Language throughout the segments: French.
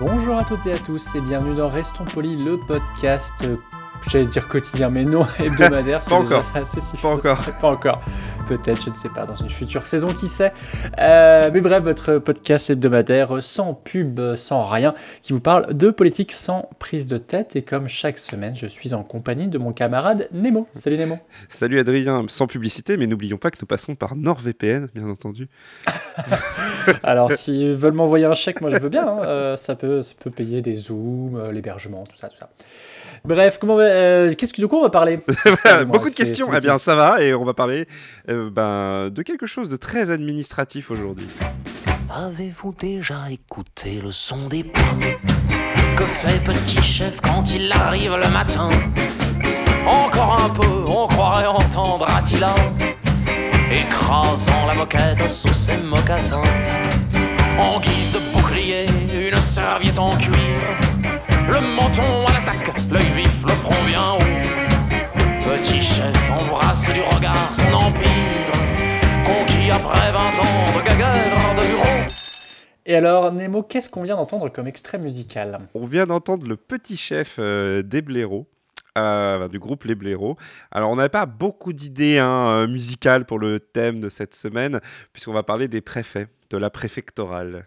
Bonjour à toutes et à tous et bienvenue dans Restons Polis, le podcast, euh, j'allais dire quotidien, mais non, hebdomadaire. c'est Pas déjà encore. assez. Pas encore. Pas encore. Peut-être, je ne sais pas, dans une future saison, qui sait. Euh, mais bref, votre podcast hebdomadaire sans pub, sans rien, qui vous parle de politique sans prise de tête. Et comme chaque semaine, je suis en compagnie de mon camarade Nemo. Salut Nemo. Salut Adrien, sans publicité, mais n'oublions pas que nous passons par NordVPN, bien entendu. Alors, s'ils veulent m'envoyer un chèque, moi je veux bien. hein. Euh, ça, peut, ça peut payer des zooms, euh, l'hébergement, tout ça, tout ça. Bref, comment, va- euh, qu'est-ce que de quoi on va parler beaucoup de questions. Eh bien, ça va, et on va parler euh, ben, de quelque chose de très administratif aujourd'hui. Avez-vous déjà écouté le son des pas Que fait petit chef quand il arrive le matin? Encore un peu, on croirait entendre Attila Écrasant la moquette sous ses mocassins En guise de bouclier, une serviette en cuir Le menton à l'attaque, l'œil le front bien haut Petit chef embrasse du regard son empire Conquis après 20 ans de gaguerre de bureau Et alors, Nemo, qu'est-ce qu'on vient d'entendre comme extrait musical On vient d'entendre le petit chef euh, des blaireaux. euh, du groupe Les Blaireaux. Alors, on n'avait pas beaucoup d'idées hein, euh, musicales pour le thème de cette semaine, puisqu'on va parler des préfets, de la préfectorale.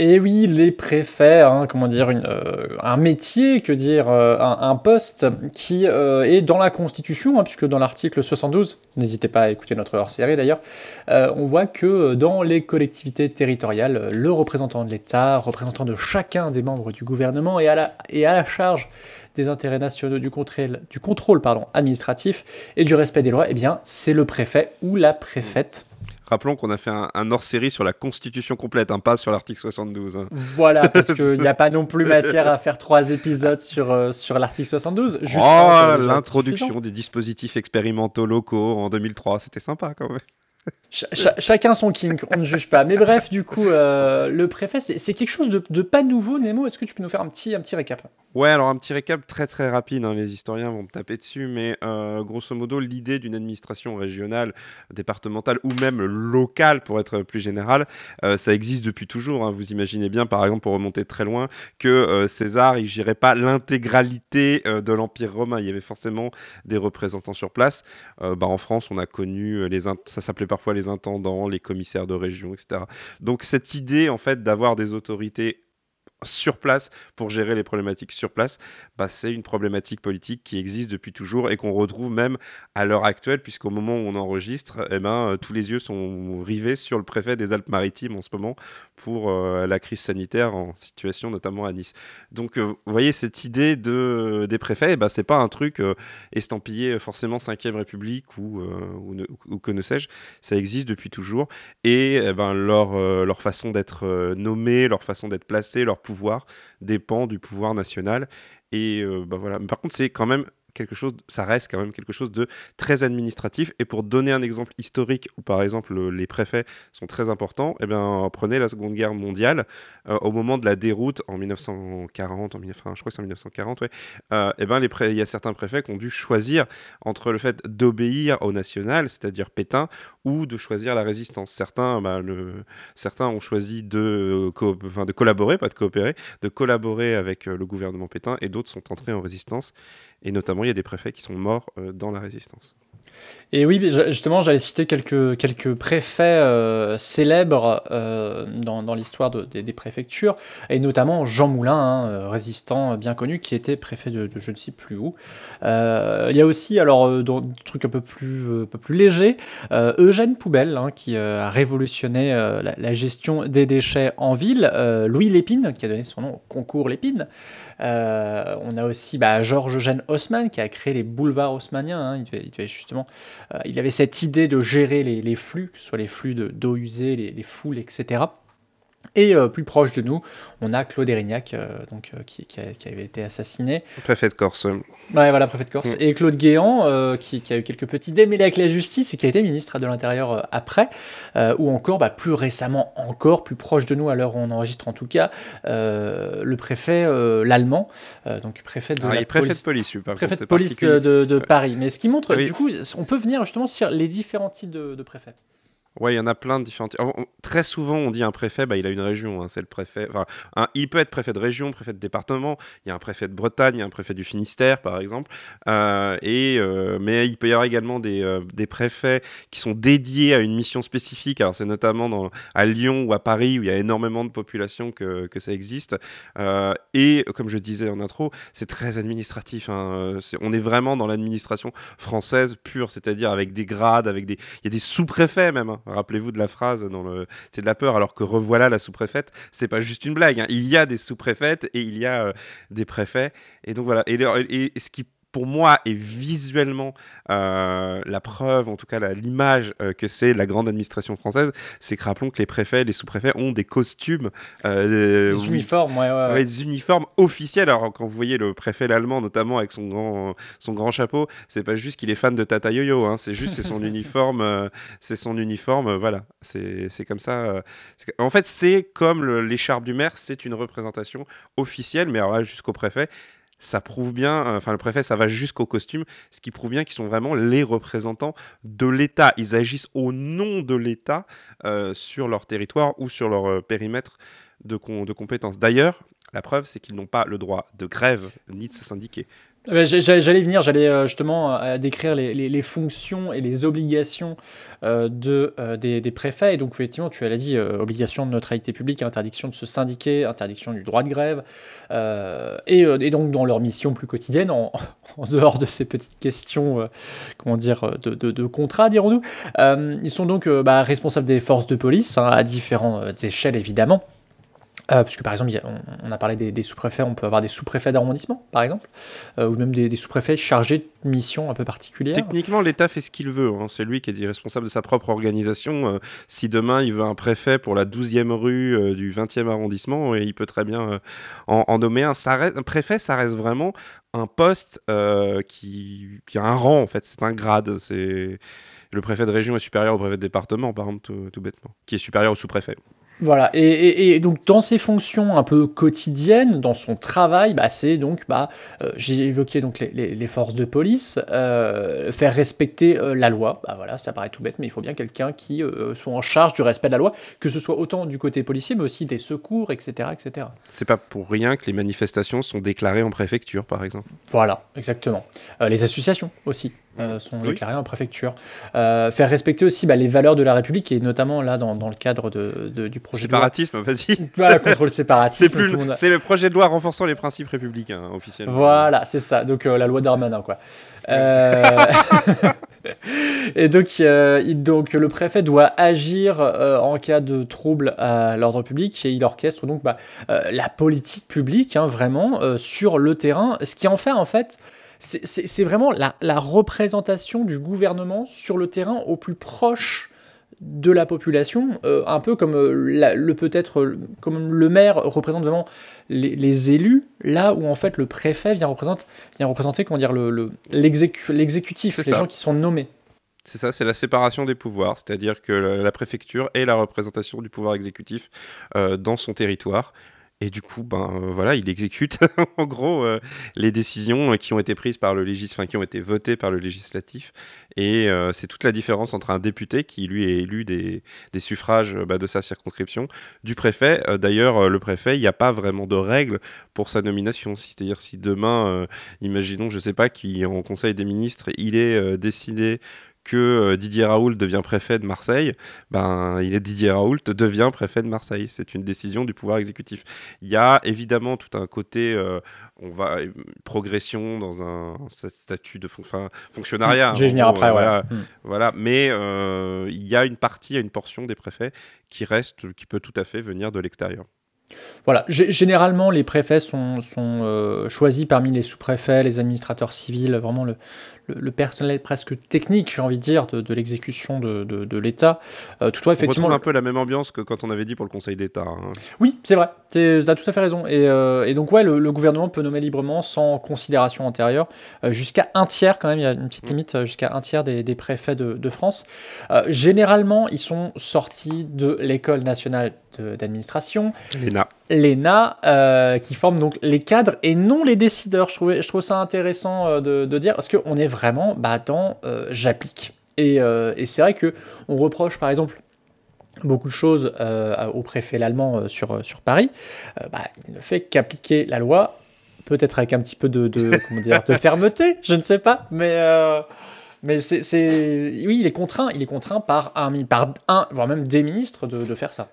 Et oui, les préfets, hein, comment dire, euh, un métier, que dire, euh, un, poste qui euh, est dans la Constitution, hein, puisque dans l'article 72, n'hésitez pas à écouter notre hors-série d'ailleurs, on voit que dans les collectivités territoriales, le représentant de l'État, représentant de chacun des membres du gouvernement, est à la, est à la charge des intérêts nationaux du contrôle, du contrôle pardon, administratif et du respect des lois, eh bien, c'est le préfet ou la préfète. Rappelons qu'on a fait un, un hors-série sur la Constitution complète, un pas sur l'article 72. hein. Voilà, parce qu'il n'y a pas non plus matière à faire trois épisodes sur, euh, sur l'article 72. Juste oh, l'introduction des dispositifs expérimentaux locaux en 2003, c'était sympa quand même. Ch- cha- chacun son kink, on ne juge pas. Mais bref, du coup, euh, le préfet, c'est quelque chose de, pas nouveau, Nemo. Est-ce que tu peux nous faire un petit, un petit récap? Ouais, alors un petit récap très très rapide, hein, les historiens vont me taper dessus, mais euh, grosso modo, l'idée d'une administration régionale, départementale ou même locale, pour être plus général, euh, ça existe depuis toujours. hein. Vous imaginez bien, par exemple, pour remonter très loin, que César, il gérait pas l'intégralité de l'Empire romain. Il y avait forcément des représentants sur place. Bah, en France, on a connu les, ça s'appelait parfois les intendants, les commissaires de région, etc. Donc cette idée, en fait, d'avoir des autorités sur place pour gérer les problématiques sur place, bah, c'est une problématique politique qui existe depuis toujours et qu'on retrouve même à l'heure actuelle, puisqu'au moment où on enregistre, eh ben, euh, tous les yeux sont rivés sur le préfet des Alpes-Maritimes en ce moment pour euh, la crise sanitaire en situation notamment à Nice. Donc, euh, vous voyez, cette idée de, des préfets, eh ben, c'est pas un truc estampillé forcément 5ème République ou, que ne sais-je, ça existe depuis toujours et eh ben, leur, leur façon d'être nommés, leur façon d'être placés, leur pouvoir dépend du pouvoir national. Et euh, bah voilà. Mais par contre, c'est quand même quelque chose, ça reste quand même quelque chose de très administratif. Et pour donner un exemple historique où, par exemple, le- les préfets sont très importants, eh bien, prenez la Seconde Guerre mondiale. euh, au moment de la déroute en 1940, en 19, enfin, je crois c'est en 1940, ouais, euh, eh il y a certains préfets qui ont dû choisir entre le fait d'obéir au national, c'est-à-dire Pétain, ou de choisir la résistance. Certains, bah, certains ont choisi de, co- enfin, de collaborer, pas de coopérer, de collaborer avec euh, le gouvernement Pétain, et d'autres sont entrés en résistance. Et notamment, il y a des préfets qui sont morts euh, dans la résistance. Et oui, justement, j'allais citer quelques, quelques préfets euh, célèbres euh, dans, dans l'histoire de- des, préfectures, et notamment Jean Moulin, hein, résistant bien connu, qui était préfet de, je ne sais plus où. Il y a aussi, alors, dans des trucs un peu plus, un peu plus légers, Eugène Poubelle, hein, qui a révolutionné la, la gestion des déchets en ville, Louis Lépine, qui a donné son nom au concours Lépine. Euh, on a aussi bah, Georges-Eugène Haussmann, qui a créé les boulevards haussmanniens. hein. Il, justement euh, il avait cette idée de gérer les, flux, que ce soit les flux de- d'eau usée, les foules, etc. Et euh, plus proche de nous, on a Claude Erignac, euh, donc, euh, qui, qui a- qui avait été assassiné. Préfet de Corse. Ouais, voilà, préfet de Corse. Mm. Et Claude Guéant, qui, qui a eu quelques petits démêlés avec la justice et qui a été ministre de l'Intérieur après. Ou encore, bah, plus récemment encore, plus proche de nous à l'heure où on enregistre en tout cas, le préfet, l'allemand, donc préfet de Ah, la préfet police de police, par préfet contre, de police de, Paris. Mais ce qui montre, Oui. du coup, on peut venir justement sur les différents types de, de préfets. Ouais, il y en a plein de on- Très souvent, on dit un préfet, bah, il a une région. hein, c'est le préfet. Enfin, il peut être préfet de région, préfet de département. Il y a un préfet de Bretagne, il y a un préfet du Finistère, par exemple. Euh, et euh, mais il peut y avoir également des, euh, des préfets qui sont dédiés à une mission spécifique. Alors c'est notamment à Lyon ou à Paris où il y a énormément de population que, que ça existe. Et comme je disais en intro, c'est très administratif. hein. On est vraiment dans l'administration française pure, c'est-à-dire avec des grades, avec des. Il y a des sous-préfets même. hein. Rappelez-vous de la phrase dans le. C'est de la peur, alors que revoilà la sous-préfète. C'est pas juste une blague. hein. Il y a des sous-préfètes et il y a euh, des préfets. Et donc voilà. Et, et ce qui pour moi est visuellement euh, la preuve, en tout cas l'image euh, que c'est la grande administration française, c'est que rappelons que les préfets, les sous-préfets ont des costumes, euh, oui, uniformes, ouais, ouais, ouais. Ouais, des uniformes officiels. Alors quand vous voyez le préfet allemand, notamment avec son grand, son grand chapeau, c'est pas juste qu'il est fan de Tata Yo-Yo, hein, c'est juste c'est son uniforme, c'est son uniforme, voilà, c'est comme ça. en fait, c'est comme l'écharpe du maire, c'est une représentation officielle, mais alors là jusqu'au préfet. Ça prouve bien, euh, enfin le préfet, ça va jusqu'au costume, ce qui prouve bien qu'ils sont vraiment les représentants de l'État. Ils agissent au nom de l'État euh, sur leur territoire ou sur leur euh, périmètre de, de compétences. D'ailleurs, la preuve, c'est qu'ils n'ont pas le droit de grève ni de se syndiquer. J'ai- j'ai- J'allais venir, j'allais euh, justement euh, décrire les, fonctions et les obligations euh, de, des, préfets. Et donc, effectivement, tu l'as dit, obligation de neutralité publique, interdiction de se syndiquer, interdiction du droit de grève. et, donc, dans leur mission plus quotidienne, en, dehors de ces petites questions, comment dire, de, contrat, dirons-nous, ils sont donc bah, responsables des forces de police, hein, à différentes échelles, évidemment. Euh, parce que par exemple, on, a parlé des, sous-préfets, on peut avoir des sous-préfets d'arrondissement, par exemple, euh, ou même des, sous-préfets chargés de missions un peu particulières. Techniquement, l'État fait ce qu'il veut. hein. C'est lui qui est responsable de sa propre organisation. Euh, si demain, il veut un préfet pour la 12e rue euh, du 20e arrondissement, et il peut très bien en, nommer un. Un préfet, ça reste vraiment un poste qui, qui a un rang, en fait. C'est un grade. C'est... Le préfet de région est supérieur au préfet de département, par exemple, tout, tout bêtement, qui est supérieur au sous-préfet. Voilà, et, et- et donc dans ses fonctions un peu quotidiennes, dans son travail, bah, c'est donc, bah, euh, j'ai évoqué donc les, les- les forces de police, euh, faire respecter euh, la loi, bah voilà, ça paraît tout bête, mais il faut bien quelqu'un qui soit en charge du respect de la loi, que ce soit autant du côté policier, mais aussi des secours, etc. etc. C'est pas pour rien que les manifestations sont déclarées en préfecture, par exemple. Voilà, exactement. Les associations aussi euh, sont Oui. déclarées en préfecture. Euh, faire respecter aussi bah, les valeurs de la République, et notamment là dans, dans le cadre de, de- du projet de loi. Séparatisme, vas-y. Voilà, contre le séparatisme. C'est plus, le c'est projet de loi renforçant les principes républicains hein, officiellement. Voilà, c'est ça. Donc euh, la loi Darmanin, quoi. Euh, Et donc, il- donc le préfet doit agir en cas de trouble à l'ordre public et il orchestre donc bah, la politique publique, hein, vraiment, sur le terrain. Ce qui en fait, en fait, c'est- vraiment la, la représentation du gouvernement sur le terrain au plus proche de la population, euh, un peu comme euh, la- le peut-être euh, comme le maire représente vraiment les, les élus, là où en fait le préfet vient représenter, vient représenter comment dire le le- l'exécu- l'exécutif, les ça. gens qui sont nommés. C'est ça, c'est la séparation des pouvoirs, c'est-à-dire que la, préfecture est la représentation du pouvoir exécutif dans son territoire. Et du coup, ben euh, voilà, il exécute en gros euh, les décisions euh, qui ont été prises par le légis, enfin qui ont été votées par le législatif. Et c'est toute la différence entre un député qui lui est élu des, suffrages bah, de sa circonscription, du préfet. D'ailleurs, le préfet, il n'y a pas vraiment de règles pour sa nomination. C'est-à-dire si demain, imaginons, je sais pas, qu'en Conseil des ministres, il est décidé que euh, Didier Raoult devient préfet de Marseille, ben, il est Didier Raoult devient préfet de Marseille. C'est une décision du pouvoir exécutif. Il y a évidemment tout un côté, euh, on va progression dans un sta- statut de fon- fonctionnariat. Je vais en venir après, voilà. voilà, Hmm. voilà. Mais euh, il y a une partie, une portion des préfets qui reste, qui peut tout à fait venir de l'extérieur. Voilà, généralement les préfets sont, sont choisis parmi les sous-préfets, les administrateurs civils, vraiment le, le, personnel presque technique, j'ai envie de dire, de, l'exécution de, de, l'État. Euh, toutefois, effectivement. On retrouve un peu la même ambiance que quand on avait dit pour le Conseil d'État. Hein. Oui, c'est vrai. Tu as tout à fait raison. Et, euh, et donc, ouais, le, gouvernement peut nommer librement, sans considération antérieure, euh, jusqu'à un tiers, quand même, il y a une petite mm. limite, jusqu'à un tiers des, des préfets de, France. généralement, ils sont sortis de l'École nationale d'administration. L'ENA. L'ENA, euh, qui forme donc les cadres et non les décideurs. Je, trouvais, je trouve ça intéressant euh, de, dire, parce qu'on est vraiment bah, dans euh, j'applique. Et, c'est vrai que on reproche par exemple beaucoup de choses au préfet l'allemand sur, sur Paris. Bah, il ne fait qu'appliquer la loi, peut-être avec un petit peu de, comment dire, de fermeté, je ne sais pas, mais... Mais c'est, oui, il est contraint, il est contraint par un, par un, voire même des ministres de faire ça.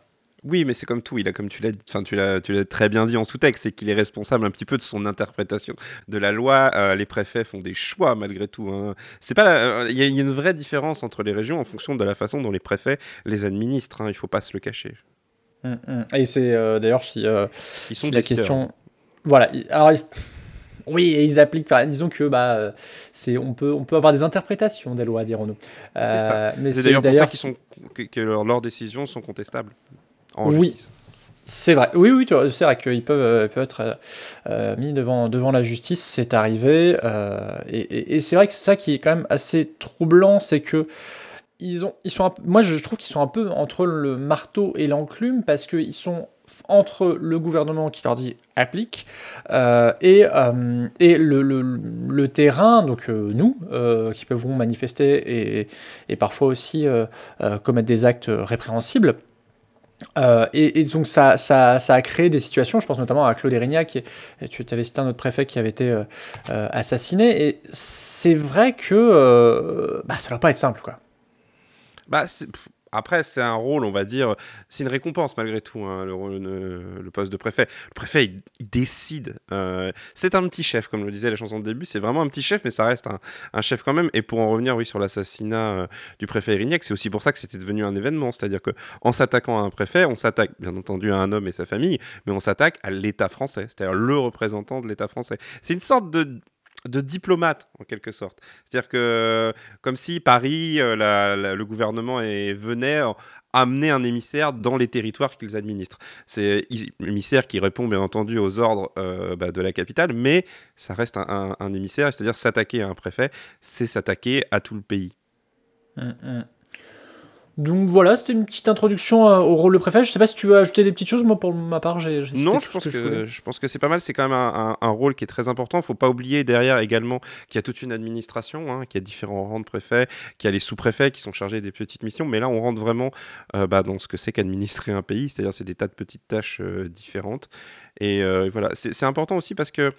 Oui, mais c'est comme tout. Il a, comme tu l'as, enfin, tu l'as, tu l'as très bien dit en sous-texte, c'est qu'il est responsable un petit peu de son interprétation de la loi. Euh, les préfets font des choix malgré tout. Hein. C'est pas, euh, il y, a une vraie différence entre les régions en fonction de la façon dont les préfets les administrent. Hein. Il faut pas se le cacher. Hum, hum. Et c'est euh, d'ailleurs si, ils sont la question. Voilà. Alors. Oui, et ils appliquent. disons que bah, c'est, on peut, on peut avoir des interprétations des lois, dirons-nous. mais c'est, d'ailleurs pour ça qu'ils sont, que, leurs décisions sont contestables oui. C'est vrai, oui, oui, c'est vrai qu'ils peuvent, euh, peuvent être euh, euh, mis devant, devant la justice, c'est arrivé. et, c'est vrai que c'est ça qui est quand même assez troublant, c'est que ils ont, ils sont moi je trouve qu'ils sont un peu entre le marteau et l'enclume parce qu'ils sont entre le gouvernement qui leur dit applique et, et le, le, terrain, donc nous, qui peuvent manifester et, et parfois aussi commettre des actes répréhensibles. Euh, et, donc ça, a créé des situations, je pense notamment à Claude Erignac, et, tu avais cité un autre préfet qui avait été euh, euh, assassiné, et c'est vrai que bah, ça ne va pas être simple. Quoi. Bah, après, c'est un rôle, on va dire, c'est une récompense malgré tout, hein, le, poste de préfet. Le préfet, il, décide. Euh, c'est un petit chef, comme le disait la chanson de début, c'est vraiment un petit chef, mais ça reste un, chef quand même. Et pour en revenir, oui, sur l'assassinat euh, du préfet Erignac, c'est aussi pour ça que c'était devenu un événement. C'est-à-dire qu'en s'attaquant à un préfet, on s'attaque bien entendu à un homme et sa famille, mais on s'attaque à l'État français, c'est-à-dire le représentant de l'État français. C'est une sorte de de diplomate en quelque sorte. C'est-à-dire que comme si Paris, euh, le gouvernement venait amener un émissaire dans les territoires qu'ils administrent. C'est un émissaire qui répond bien entendu aux ordres euh, bah, de la capitale, mais ça reste un, émissaire, c'est-à-dire s'attaquer à un préfet, c'est s'attaquer à tout le pays. Hum, hum. Donc voilà, c'était une petite introduction euh, au rôle de préfet. Je sais pas si tu veux ajouter des petites choses. Moi, pour ma part, j'ai. Non, je pense, que, je, pense que c'est pas mal. C'est quand même un, rôle qui est très important. Il faut pas oublier derrière également qu'il y a toute une administration, hein, qu'il y a différents rangs de préfets, qu'il y a les sous-préfets qui sont chargés des petites missions. Mais là, on rentre vraiment euh, bah, dans ce que c'est qu'administrer un pays, c'est-à-dire c'est des tas de petites tâches euh, différentes. Et voilà, c'est important aussi parce que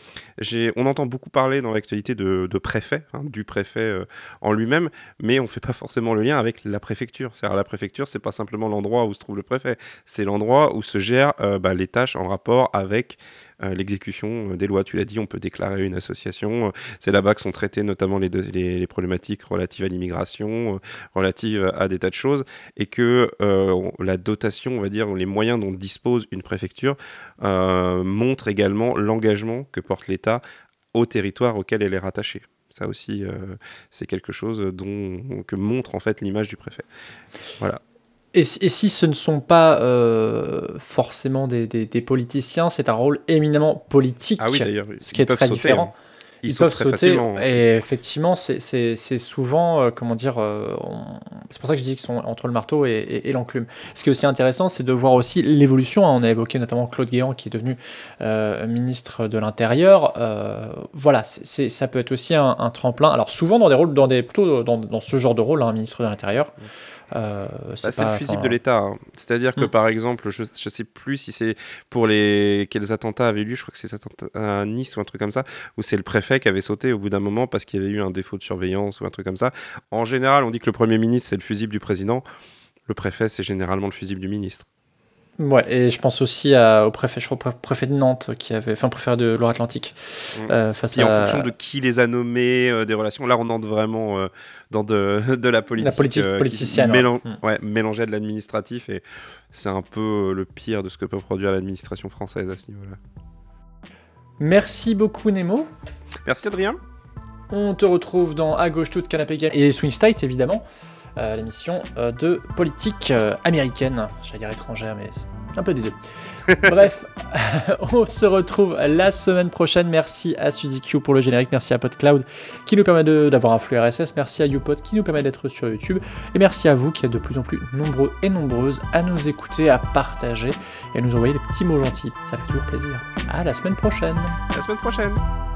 on entend beaucoup parler dans l'actualité de, préfet, hein, du préfet en lui-même, mais on fait pas forcément le lien avec la préfecture. La préfecture, c'est pas simplement l'endroit où se trouve le préfet, c'est l'endroit où se gèrent euh, bah, les tâches en rapport avec euh, l'exécution euh, des lois. Tu l'as dit, on peut déclarer une association. C'est là-bas que sont traitées notamment les, problématiques relatives à l'immigration, relatives à des tas de choses, et que la dotation, on va dire, les moyens dont dispose une préfecture montrent également l'engagement que porte l'État au territoire auquel elle est rattachée. Ça aussi, euh, c'est quelque chose dont, que montre en fait l'image du préfet. Voilà. Et, et, si ce ne sont pas euh, forcément des, des, politiciens, c'est un rôle éminemment politique. Ah oui. Ce qui est très différent. Hein ils, peuvent sauter. Et effectivement, c'est souvent, euh, comment dire, euh, c'est pour ça que je dis qu'ils sont entre le marteau et, l'enclume. Ce qui est aussi intéressant, c'est de voir aussi l'évolution. Hein. On a évoqué notamment Claude Guéant qui est devenu euh, ministre de l'Intérieur. voilà, c'est ça peut être aussi un, tremplin. Alors souvent dans des rôles, dans des, plutôt dans, dans ce genre de rôle, un hein, ministre de l'Intérieur. Euh, bah, c'est le fusible de l'État. Hein. C'est-à-dire que, hmm. par exemple, je ne sais plus si c'est pour les quels attentats avaient lieu, je crois que c'est à Nice ou un truc comme ça, où c'est le préfet qui avait sauté au bout d'un moment parce qu'il y avait eu un défaut de surveillance ou un truc comme ça. En général, on dit que le Premier ministre, c'est le fusible du président. Le préfet, c'est généralement le fusible du ministre. Ouais, et je pense aussi à- au préfet, je crois, au préfet de Nantes, qui avait, enfin, préfet de Loire-Atlantique, Mm. euh, face Et en fonction de qui les a nommés, euh, des relations. Là, on entre vraiment euh, dans de, de la politique. politique euh, qui politicienne, ouais. mélan- Mm. ouais, mélangée à de l'administratif. Et c'est un peu euh, le pire de ce que peut produire l'administration française à ce niveau-là. Merci beaucoup, Nemo. Merci, Adrien. On te retrouve dans À gauche toute canapé game et Swing State évidemment, euh, l'émission euh, de politique euh, américaine, j'allais dire étrangère mais c'est un peu des deux. Bref, on se retrouve la semaine prochaine. Merci à Suzy Q pour le générique, merci à PodCloud qui nous permet de- d'avoir un flux RSS, merci à YouPod qui nous permet d'être sur YouTube et merci à vous qui êtes de plus en plus nombreux et nombreuses à nous écouter, à partager et à nous envoyer des petits mots gentils. Ça fait toujours plaisir. À la semaine prochaine. À la semaine prochaine.